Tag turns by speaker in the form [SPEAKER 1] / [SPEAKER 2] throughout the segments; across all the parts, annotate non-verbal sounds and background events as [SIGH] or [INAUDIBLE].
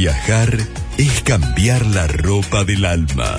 [SPEAKER 1] Viajar es cambiar la ropa del alma.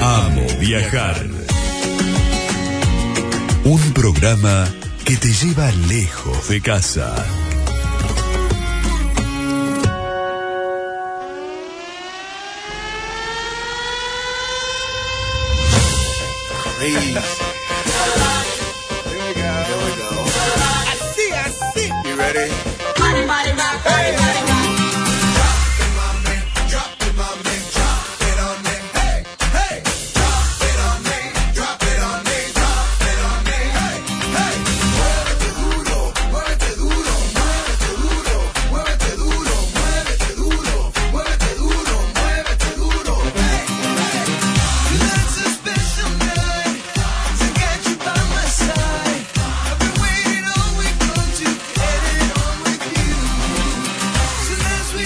[SPEAKER 1] Amo viajar. Un programa que te lleva lejos de casa. Friday.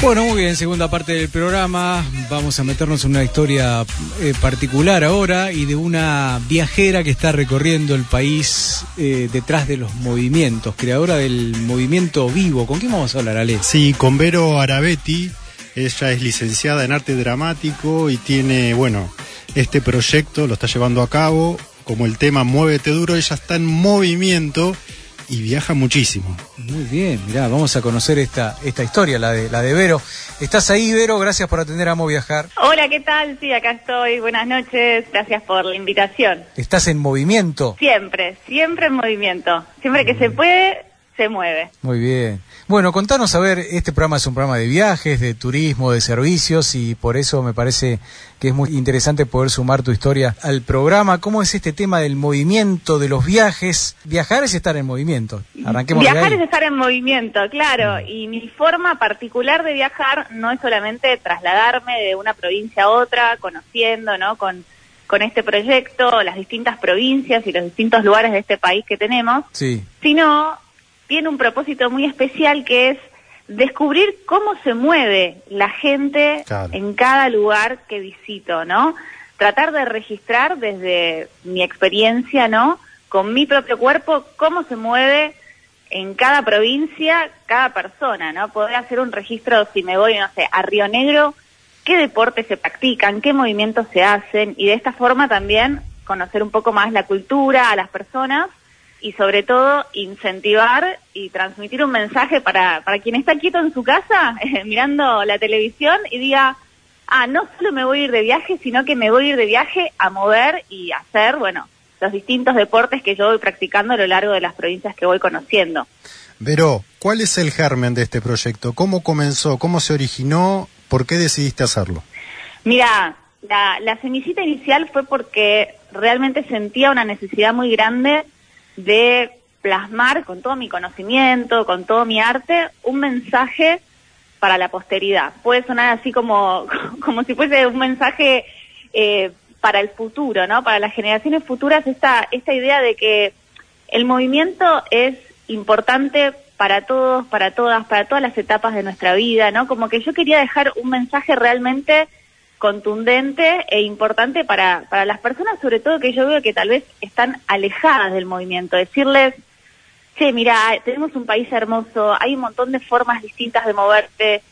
[SPEAKER 2] Bueno, muy bien, segunda parte del programa. Vamos a meternos en una historia eh, particular ahora y de una viajera que está recorriendo el país eh, detrás de los movimientos, creadora del movimiento vivo. ¿Con quién vamos a hablar, Ale?
[SPEAKER 3] Sí, con Vero Arabetti. Ella es licenciada en arte dramático y tiene, bueno, este proyecto lo está llevando a cabo. Como el tema Muévete Duro, ella está en movimiento y viaja muchísimo.
[SPEAKER 2] Muy bien, mirá, vamos a conocer esta, esta historia, la de, la de Vero. ¿Estás ahí, Vero? Gracias por atender a Mo Viajar.
[SPEAKER 4] Hola, ¿qué tal? Sí, acá estoy. Buenas noches. Gracias por la invitación.
[SPEAKER 2] ¿Estás en movimiento?
[SPEAKER 4] Siempre, siempre en movimiento. Siempre que se puede, se mueve.
[SPEAKER 2] Muy bien. Bueno, contanos, a ver, este programa es un programa de viajes, de turismo, de servicios y por eso me parece que es muy interesante poder sumar tu historia al programa. ¿Cómo es este tema del movimiento, de los viajes? Viajar es estar en movimiento. Arranquemos
[SPEAKER 4] Viajar es estar en movimiento, claro. Y mi forma particular de viajar no es solamente trasladarme de una provincia a otra, conociendo, ¿no? Con, con este proyecto, las distintas provincias y los distintos lugares de este país que tenemos,
[SPEAKER 2] sí.
[SPEAKER 4] sino tiene un propósito muy especial que es descubrir cómo se mueve la gente
[SPEAKER 3] Claro.
[SPEAKER 4] en cada lugar que visito, ¿no? Tratar de registrar desde mi experiencia, ¿no? Con mi propio cuerpo, cómo se mueve en cada provincia, cada persona, ¿no? Poder hacer un registro si me voy, no sé, a Río Negro, qué deportes se practican, qué movimientos se hacen y de esta forma también conocer un poco más la cultura a las personas y sobre todo incentivar y transmitir un mensaje para, para quien está quieto en su casa [LAUGHS] eh, mirando la televisión y diga, ah, no solo me voy a ir de viaje, sino que me voy a ir de viaje a mover y hacer, bueno, los distintos deportes que yo voy practicando a lo largo de las provincias que voy conociendo.
[SPEAKER 3] Vero, ¿cuál es el germen de este proyecto? ¿Cómo comenzó? ¿Cómo se originó? ¿Por qué decidiste hacerlo?
[SPEAKER 4] Mira, la, la semillita inicial fue porque realmente sentía una necesidad muy grande de plasmar con todo mi conocimiento, con todo mi arte, un mensaje para la posteridad. Puede sonar así como, [LAUGHS] como si fuese un mensaje eh, para el futuro, ¿no? Para las generaciones futuras, esta, esta idea de que el movimiento es importante para todos, para todas, para todas las etapas de nuestra vida, ¿no? Como que yo quería dejar un mensaje realmente contundente e importante para, para las personas, sobre todo que yo veo que tal vez están alejadas del movimiento. Decirles, che, mira, tenemos un país hermoso, hay un montón de formas distintas de moverte.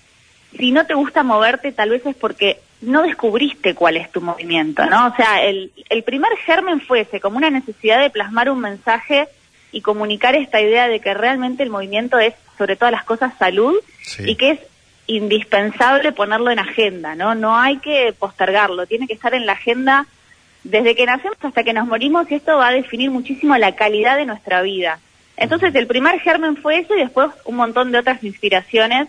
[SPEAKER 4] Si no te gusta moverte, tal vez es porque no descubriste cuál es tu movimiento, ¿no? O sea, el, el primer germen fue ese, como una necesidad de plasmar un mensaje y comunicar esta idea de que realmente el movimiento es, sobre todas las cosas, salud
[SPEAKER 3] Sí.
[SPEAKER 4] y que es indispensable ponerlo en agenda, ¿no? No hay que postergarlo, tiene que estar en la agenda desde que nacemos hasta que nos morimos y esto va a definir muchísimo la calidad de nuestra vida. Entonces el primer germen fue eso y después un montón de otras inspiraciones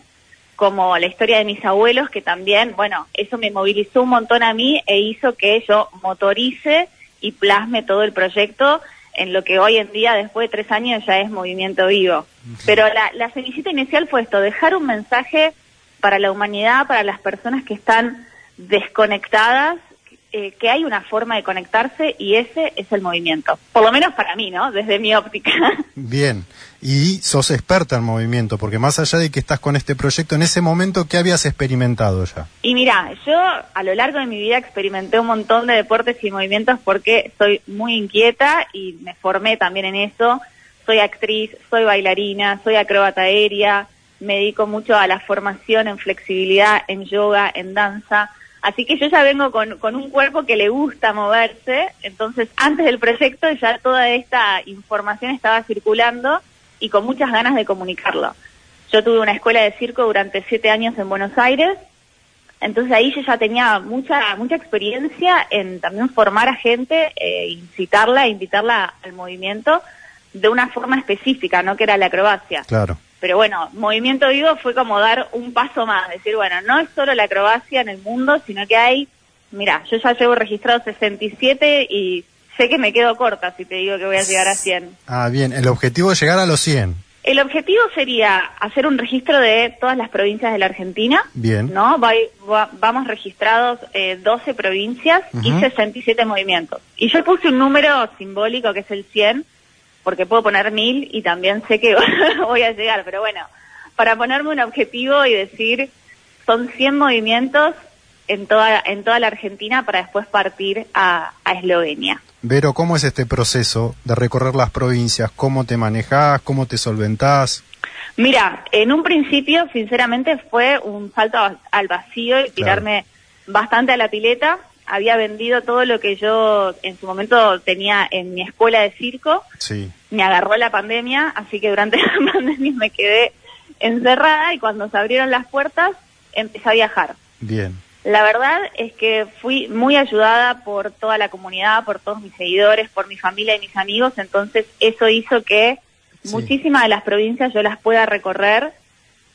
[SPEAKER 4] como la historia de mis abuelos que también, bueno, eso me movilizó un montón a mí e hizo que yo motorice y plasme todo el proyecto en lo que hoy en día, después de tres años, ya es movimiento vivo. Pero la, la semillita inicial fue esto, dejar un mensaje para la humanidad, para las personas que están desconectadas, eh, que hay una forma de conectarse y ese es el movimiento. Por lo menos para mí, ¿no? Desde mi óptica. [LAUGHS]
[SPEAKER 3] Bien, y sos experta en movimiento, porque más allá de que estás con este proyecto, en ese momento, ¿qué habías experimentado ya?
[SPEAKER 4] Y mira, yo a lo largo de mi vida experimenté un montón de deportes y movimientos porque soy muy inquieta y me formé también en eso. soy actriz, soy bailarina, soy acróbata aérea, me dedico mucho a la formación en flexibilidad, en yoga, en danza. Así que yo ya vengo con, con un cuerpo que le gusta moverse, entonces antes del proyecto ya toda esta información estaba circulando y con muchas ganas de comunicarlo. Yo tuve una escuela de circo durante siete años en Buenos Aires, entonces ahí yo ya tenía mucha mucha experiencia en también formar a gente, eh, incitarla, invitarla al movimiento de una forma específica, no que era la acrobacia.
[SPEAKER 3] Claro.
[SPEAKER 4] Pero bueno, Movimiento Vivo fue como dar un paso más, decir, bueno, no es solo la acrobacia en el mundo, sino que hay, mira, yo ya llevo registrado 67 y sé que me quedo corta si te digo que voy a llegar a 100.
[SPEAKER 3] Ah, bien, el objetivo es llegar a los 100.
[SPEAKER 4] El objetivo sería hacer un registro de todas las provincias de la Argentina.
[SPEAKER 3] Bien.
[SPEAKER 4] ¿No? Va- va- vamos registrados eh, 12 provincias y
[SPEAKER 3] Ujú.
[SPEAKER 4] 67 movimientos. Y yo puse un número simbólico que es el 100, porque puedo poner 1000 y también sé que [LAUGHS] voy a llegar. Pero bueno, para ponerme un objetivo y decir, son 100 movimientos en toda, en toda la Argentina para después partir a, a Eslovenia.
[SPEAKER 3] Vero, ¿cómo es este proceso de recorrer las provincias? ¿Cómo te manejás? ¿Cómo te solventás?
[SPEAKER 4] Mira, en un principio, sinceramente, fue un salto al vacío y tirarme bastante a la pileta. Había vendido todo lo que yo en su momento tenía en mi escuela de circo.
[SPEAKER 3] Sí.
[SPEAKER 4] Me agarró la pandemia, así que durante [LAUGHS] la pandemia me quedé encerrada y cuando se abrieron las puertas empecé a viajar.
[SPEAKER 3] Bien.
[SPEAKER 4] La verdad es que fui muy ayudada por toda la comunidad, por todos mis seguidores, por mi familia y mis amigos, entonces eso hizo que
[SPEAKER 2] Sí.
[SPEAKER 4] muchísimas de las provincias yo las pueda recorrer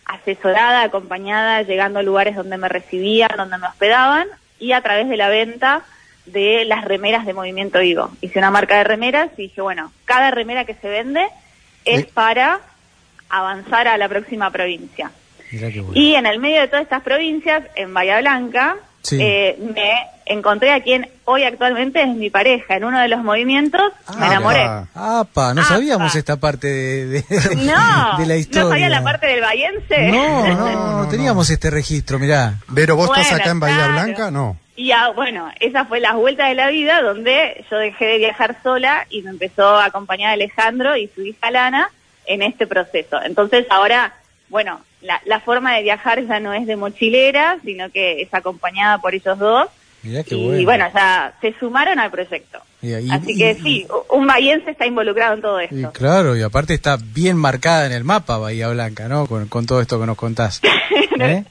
[SPEAKER 4] asesorada, acompañada, llegando a lugares donde me recibían, donde me hospedaban y a través de la venta de las remeras de Movimiento Vivo. Hice una marca de remeras y dije, bueno, cada remera que se vende es
[SPEAKER 3] Eh.
[SPEAKER 4] para avanzar a la próxima provincia.
[SPEAKER 2] Bueno.
[SPEAKER 4] Y en el medio de todas estas provincias, en Bahía Blanca,
[SPEAKER 2] Sí.
[SPEAKER 4] eh, me encontré a quien hoy actualmente es mi pareja. En uno de los movimientos me
[SPEAKER 3] Ah,
[SPEAKER 4] enamoré.
[SPEAKER 3] pa.
[SPEAKER 2] Apa, no
[SPEAKER 4] Apa.
[SPEAKER 2] sabíamos esta parte de, de-
[SPEAKER 4] No, [LAUGHS]
[SPEAKER 2] de la historia.
[SPEAKER 4] ¿no sabía la parte del bahiense?
[SPEAKER 2] No, [LAUGHS] no,
[SPEAKER 3] No,
[SPEAKER 2] no,
[SPEAKER 3] no,
[SPEAKER 2] teníamos este registro, mirá.
[SPEAKER 3] Vero, ¿vos estás acá en Bahía
[SPEAKER 4] claro.
[SPEAKER 3] Blanca? No.
[SPEAKER 4] Y ah, bueno, esa fue la vuelta de la vida donde yo dejé de viajar sola y me empezó a acompañar Alejandro y su hija Lana en este proceso. Entonces ahora, bueno, la, la forma de viajar ya no es de mochilera, sino que es acompañada por ellos dos.
[SPEAKER 2] Mirá qué
[SPEAKER 4] y
[SPEAKER 2] bueno.
[SPEAKER 4] bueno, ya se sumaron al proyecto.
[SPEAKER 2] Y-
[SPEAKER 4] Así
[SPEAKER 2] y-
[SPEAKER 4] que sí, un bahiense está involucrado en todo
[SPEAKER 2] Y
[SPEAKER 4] esto.
[SPEAKER 2] claro, y aparte está bien marcada en el mapa Bahía Blanca, ¿no? Con, con todo esto que nos contás. [LAUGHS] ¿Eh?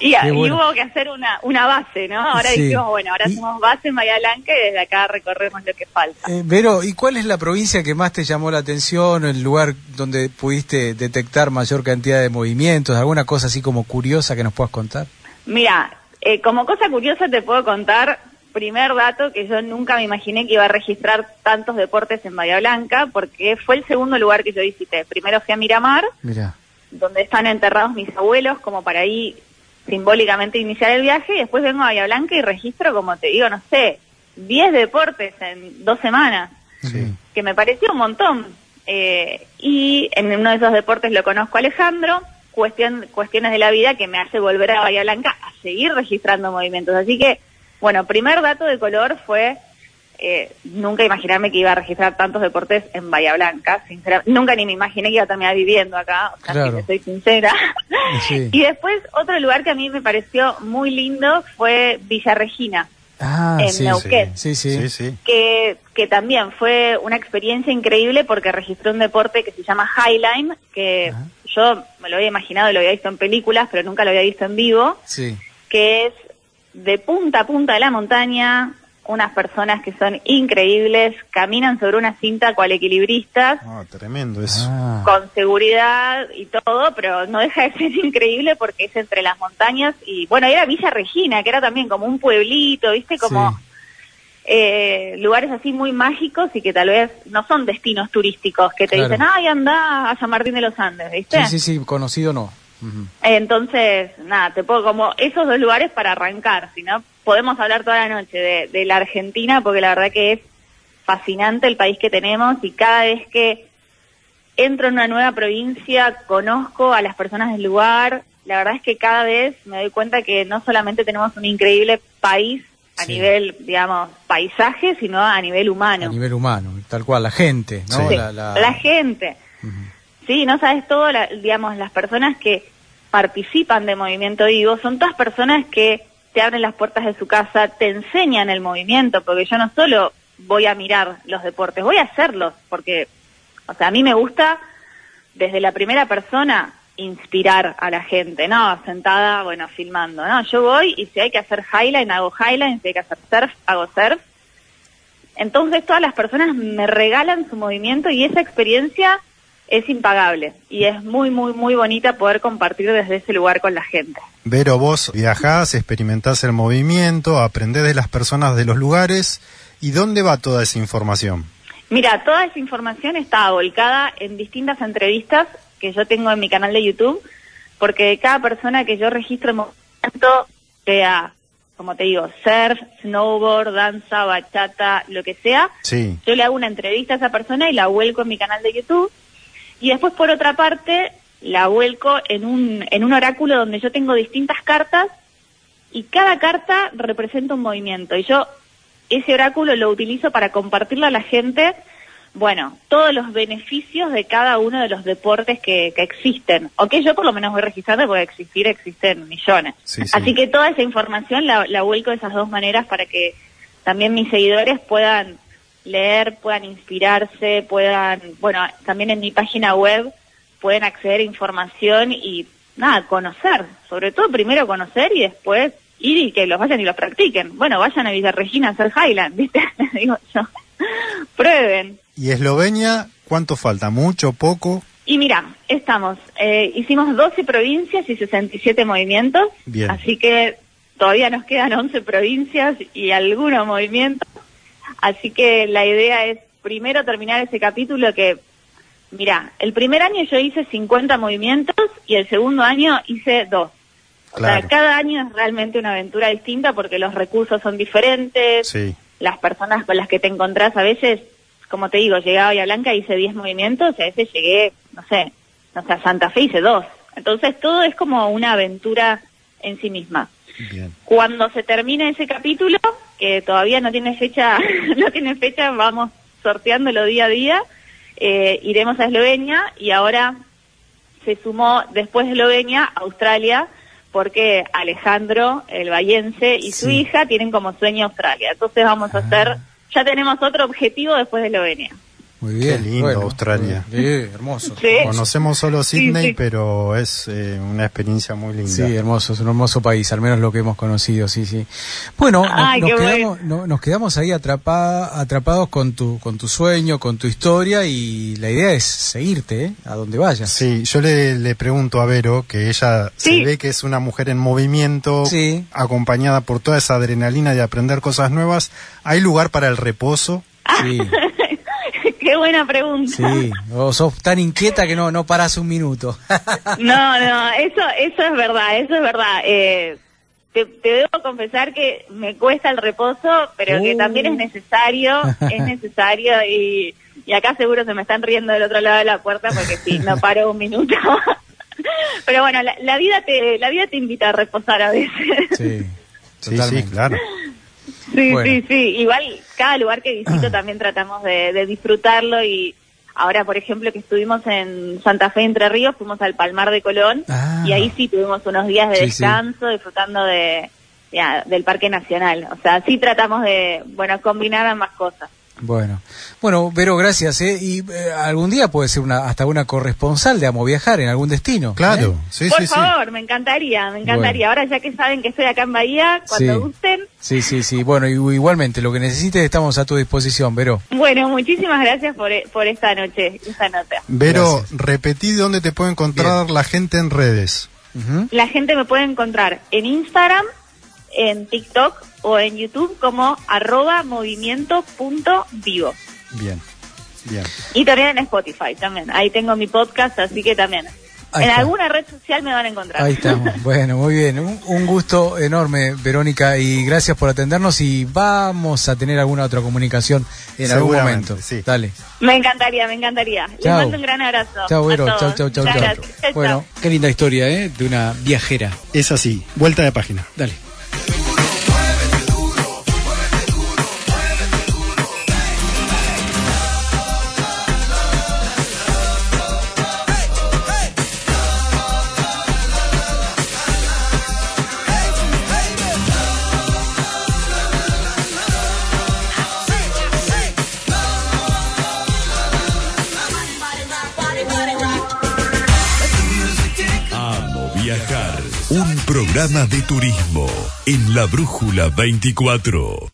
[SPEAKER 4] Y, y
[SPEAKER 2] bueno.
[SPEAKER 4] hubo que hacer una, una base, ¿no? Ahora
[SPEAKER 2] Sí.
[SPEAKER 4] dijimos, bueno, ahora
[SPEAKER 2] Y-
[SPEAKER 4] hacemos base en Bahía Blanca y desde acá recorremos lo que falta.
[SPEAKER 2] Eh, Vero, ¿y cuál es la provincia que más te llamó la atención, el lugar donde pudiste detectar mayor cantidad de movimientos, alguna cosa así como curiosa que nos puedas contar?
[SPEAKER 4] Mira, eh, como cosa curiosa te puedo contar, primer dato, que yo nunca me imaginé que iba a registrar tantos deportes en Bahía Blanca, porque fue el segundo lugar que yo visité. Primero fui a Miramar,
[SPEAKER 2] Mira,
[SPEAKER 4] donde están enterrados mis abuelos, como para ahí simbólicamente iniciar el viaje, y después vengo a Bahía Blanca y registro, como te digo, no sé, 10 deportes en dos semanas,
[SPEAKER 3] Sí.
[SPEAKER 4] que me pareció un montón. Eh, y en uno de esos deportes lo conozco a Alejandro, cuestión, cuestiones de la vida que me hace volver a Bahía Blanca a seguir registrando movimientos. Así que, bueno, primer dato de color fue eh, nunca imaginarme que iba a registrar tantos deportes en Bahía Blanca. Sinceramente, nunca ni me imaginé que iba a terminar viviendo acá, o sea,
[SPEAKER 2] Claro.
[SPEAKER 4] si te soy sincera. [LAUGHS]
[SPEAKER 2] Sí.
[SPEAKER 4] y después, otro lugar que a mí me pareció muy lindo fue Villa Regina.
[SPEAKER 2] ah,
[SPEAKER 4] en
[SPEAKER 2] sí,
[SPEAKER 4] Neuquén.
[SPEAKER 2] sí, sí,
[SPEAKER 3] Sí, sí.
[SPEAKER 4] que, que también fue una experiencia increíble porque registró un deporte que se llama Highline, que
[SPEAKER 2] Ajá.
[SPEAKER 4] yo me lo había imaginado y lo había visto en películas, pero nunca lo había visto en vivo,
[SPEAKER 2] sí.
[SPEAKER 4] que es de punta a punta de la montaña, unas personas que son increíbles, caminan sobre una cinta cual equilibristas,
[SPEAKER 3] Ah, tremendo eso.
[SPEAKER 2] Ah,
[SPEAKER 4] con seguridad y todo, pero no deja de ser [LAUGHS] increíble porque es entre las montañas y bueno, era Villa Regina, que era también como un pueblito, ¿viste? Como
[SPEAKER 2] Sí.
[SPEAKER 4] eh, lugares así muy mágicos y que tal vez no son destinos turísticos, que te
[SPEAKER 2] Claro.
[SPEAKER 4] dicen, ay, anda a San Martín de los Andes, ¿viste?
[SPEAKER 2] sí, sí, sí, conocido no.
[SPEAKER 4] Entonces, nada, te puedo como esos dos lugares para arrancar, si no, podemos hablar toda la noche de, de la Argentina, porque la verdad que es fascinante el país que tenemos y cada vez que entro en una nueva provincia, conozco a las personas del lugar, la verdad es que cada vez me doy cuenta que no solamente tenemos un increíble país a
[SPEAKER 2] Sí.
[SPEAKER 4] nivel, digamos, paisaje, sino a nivel humano.
[SPEAKER 2] A nivel humano, tal cual, la gente, ¿no?
[SPEAKER 3] Sí.
[SPEAKER 2] La, la-
[SPEAKER 4] La gente. Sí, no sabes todo, la- digamos, las personas que participan de Movimiento Vivo son todas personas que te abren las puertas de su casa, te enseñan el movimiento, porque yo no solo voy a mirar los deportes, voy a hacerlos, porque, o sea, a mí me gusta desde la primera persona inspirar a la gente, no sentada, bueno, filmando, no, yo voy y si hay que hacer highline, hago highline, si hay que hacer surf, hago surf. Entonces todas las personas me regalan su movimiento y esa experiencia es impagable y es muy, muy, muy bonita poder compartir desde ese lugar con la gente.
[SPEAKER 3] Vero, vos viajás, experimentás el movimiento, aprendés de las personas de los lugares. ¿Y dónde va toda esa información?
[SPEAKER 4] Mira, toda esa información está volcada en distintas entrevistas que yo tengo en mi canal de YouTube, porque cada persona que yo registro en movimiento, sea, como te digo, surf, snowboard, danza, bachata, lo que sea,
[SPEAKER 3] Sí.
[SPEAKER 4] yo le hago una entrevista a esa persona y la vuelco en mi canal de YouTube. Y después, por otra parte, la vuelco en un, en un oráculo donde yo tengo distintas cartas y cada carta representa un movimiento. Y yo ese oráculo lo utilizo para compartirle a la gente, bueno, todos los beneficios de cada uno de los deportes que, que existen. O que yo por lo menos voy registrando porque existir existen millones.
[SPEAKER 3] Sí, sí.
[SPEAKER 4] Así que toda esa información la, la vuelco de esas dos maneras para que también mis seguidores puedan leer, puedan inspirarse, puedan, bueno, también en mi página web pueden acceder a información y nada, conocer, sobre todo primero conocer y después ir y que los vayan y los practiquen. Bueno, vayan a Villa Regina a hacer Highland, [LAUGHS] ¿viste? Digo yo. Prueben.
[SPEAKER 3] ¿Y Eslovenia cuánto falta? ¿Mucho? ¿Poco?
[SPEAKER 4] Y mira, estamos, eh, hicimos 12 provincias y 67 movimientos,
[SPEAKER 3] Bien.
[SPEAKER 4] así que todavía nos quedan 11 provincias y algunos movimientos, así que la idea es primero terminar ese capítulo que, mira, el primer año yo hice 50 movimientos y el segundo año hice dos. O
[SPEAKER 3] Claro.
[SPEAKER 4] sea, cada año es realmente una aventura distinta porque los recursos son diferentes,
[SPEAKER 3] Sí.
[SPEAKER 4] las personas con las que te encontrás a veces, como te digo, llegué a Bahía Blanca, hice 10 movimientos, y a veces llegué, no sé, no sé, a Santa Fe hice dos. Entonces todo es como una aventura en sí misma.
[SPEAKER 3] Bien.
[SPEAKER 4] Cuando se termine ese capítulo, que todavía no tiene fecha, [LAUGHS] no tiene fecha, vamos sorteándolo día a día, eh, iremos a Eslovenia y ahora se sumó después de Eslovenia Australia porque Alejandro, el vallense, y su hija tienen como sueño Australia. Entonces vamos a hacer, ya tenemos otro objetivo después de Eslovenia.
[SPEAKER 2] Muy bien.
[SPEAKER 3] Qué lindo Australia.
[SPEAKER 2] Sí, hermoso.
[SPEAKER 4] Sí.
[SPEAKER 3] Conocemos solo Sydney,
[SPEAKER 4] sí.
[SPEAKER 3] pero es eh, una experiencia muy linda.
[SPEAKER 2] Sí, hermoso, es un hermoso país, al menos lo que hemos conocido, sí, sí. Bueno,
[SPEAKER 4] Ay,
[SPEAKER 2] nos, quedamos, no- nos quedamos ahí atrapa- atrapados con tu, con tu sueño, con tu historia y la idea es seguirte, ¿eh? A donde vayas.
[SPEAKER 3] Sí, yo le, le pregunto a Vero, que ella
[SPEAKER 4] Sí.
[SPEAKER 3] se ve que es una mujer en movimiento,
[SPEAKER 2] Sí.
[SPEAKER 3] acompañada por toda esa adrenalina de aprender cosas nuevas. ¿Hay lugar para el reposo?
[SPEAKER 2] Sí, [LAUGHS]
[SPEAKER 4] Qué buena pregunta.
[SPEAKER 2] sí. O sos tan inquieta que no, no paras un minuto. [LAUGHS]
[SPEAKER 4] No, no, eso, eso es verdad, eso es verdad. Eh, te, te debo confesar que me cuesta el reposo, pero que
[SPEAKER 2] Uh.
[SPEAKER 4] también es necesario, es [LAUGHS] necesario y, y acá seguro se me están riendo del otro lado de la puerta porque sí, no paro un minuto. [LAUGHS] Pero bueno, la, la vida te, la vida te invita a reposar a veces.
[SPEAKER 2] Sí,
[SPEAKER 3] Sí, sí,
[SPEAKER 2] totalmente.
[SPEAKER 3] claro.
[SPEAKER 4] Sí,
[SPEAKER 2] Bueno.
[SPEAKER 4] sí, sí. Igual cada lugar que visito [CLEARS THROAT] también tratamos de, de disfrutarlo y ahora, por ejemplo, que estuvimos en Santa Fe, Entre Ríos, fuimos al Palmar de Colón
[SPEAKER 2] Ah.
[SPEAKER 4] y ahí sí tuvimos unos días de
[SPEAKER 2] Sí, sí.
[SPEAKER 4] descanso disfrutando de, ya, del Parque Nacional. O sea, sí tratamos de, bueno, combinar ambas cosas.
[SPEAKER 2] Bueno, bueno, Vero, gracias. ¿eh? Y eh, algún día puede ser una, hasta una corresponsal de Amo Viajar en algún destino.
[SPEAKER 3] Claro,
[SPEAKER 2] ¿eh?
[SPEAKER 3] sí,
[SPEAKER 4] por
[SPEAKER 3] sí, sí.
[SPEAKER 4] favor, me encantaría, me encantaría. Ahora ya que saben que estoy acá en Bahía, cuando
[SPEAKER 2] Sí.
[SPEAKER 4] gusten.
[SPEAKER 2] Sí, sí, sí. Bueno, y- igualmente, lo que necesites estamos a tu disposición, Vero.
[SPEAKER 4] Bueno, muchísimas gracias por, por esta noche, esta nota.
[SPEAKER 3] Vero,
[SPEAKER 2] Gracias.
[SPEAKER 3] repetí dónde te puede encontrar la gente en redes.
[SPEAKER 4] La gente me puede encontrar en Instagram, en TikTok o en YouTube como arroba movimiento.vivo.
[SPEAKER 3] Bien, bien.
[SPEAKER 4] Y también en Spotify, también. Ahí tengo mi podcast, así que también.
[SPEAKER 2] Ahí
[SPEAKER 4] en
[SPEAKER 2] está.
[SPEAKER 4] alguna red social me van a encontrar.
[SPEAKER 2] Ahí estamos. [LAUGHS] Bueno, muy bien. Un, un gusto enorme, Verónica, y gracias por atendernos. Y vamos a tener alguna otra comunicación en algún momento.
[SPEAKER 3] sí.
[SPEAKER 2] Dale.
[SPEAKER 4] Me encantaría, me encantaría. Les
[SPEAKER 2] Chao.
[SPEAKER 4] mando un gran abrazo.
[SPEAKER 2] Chao, Vero. Chau, chau, chau, chau.
[SPEAKER 4] gracias. Chau,
[SPEAKER 2] Bueno,
[SPEAKER 4] chau.
[SPEAKER 2] qué linda historia, ¿eh? De una viajera.
[SPEAKER 3] Es así, vuelta de página.
[SPEAKER 2] Dale.
[SPEAKER 1] Programa de turismo en la Brújula 24.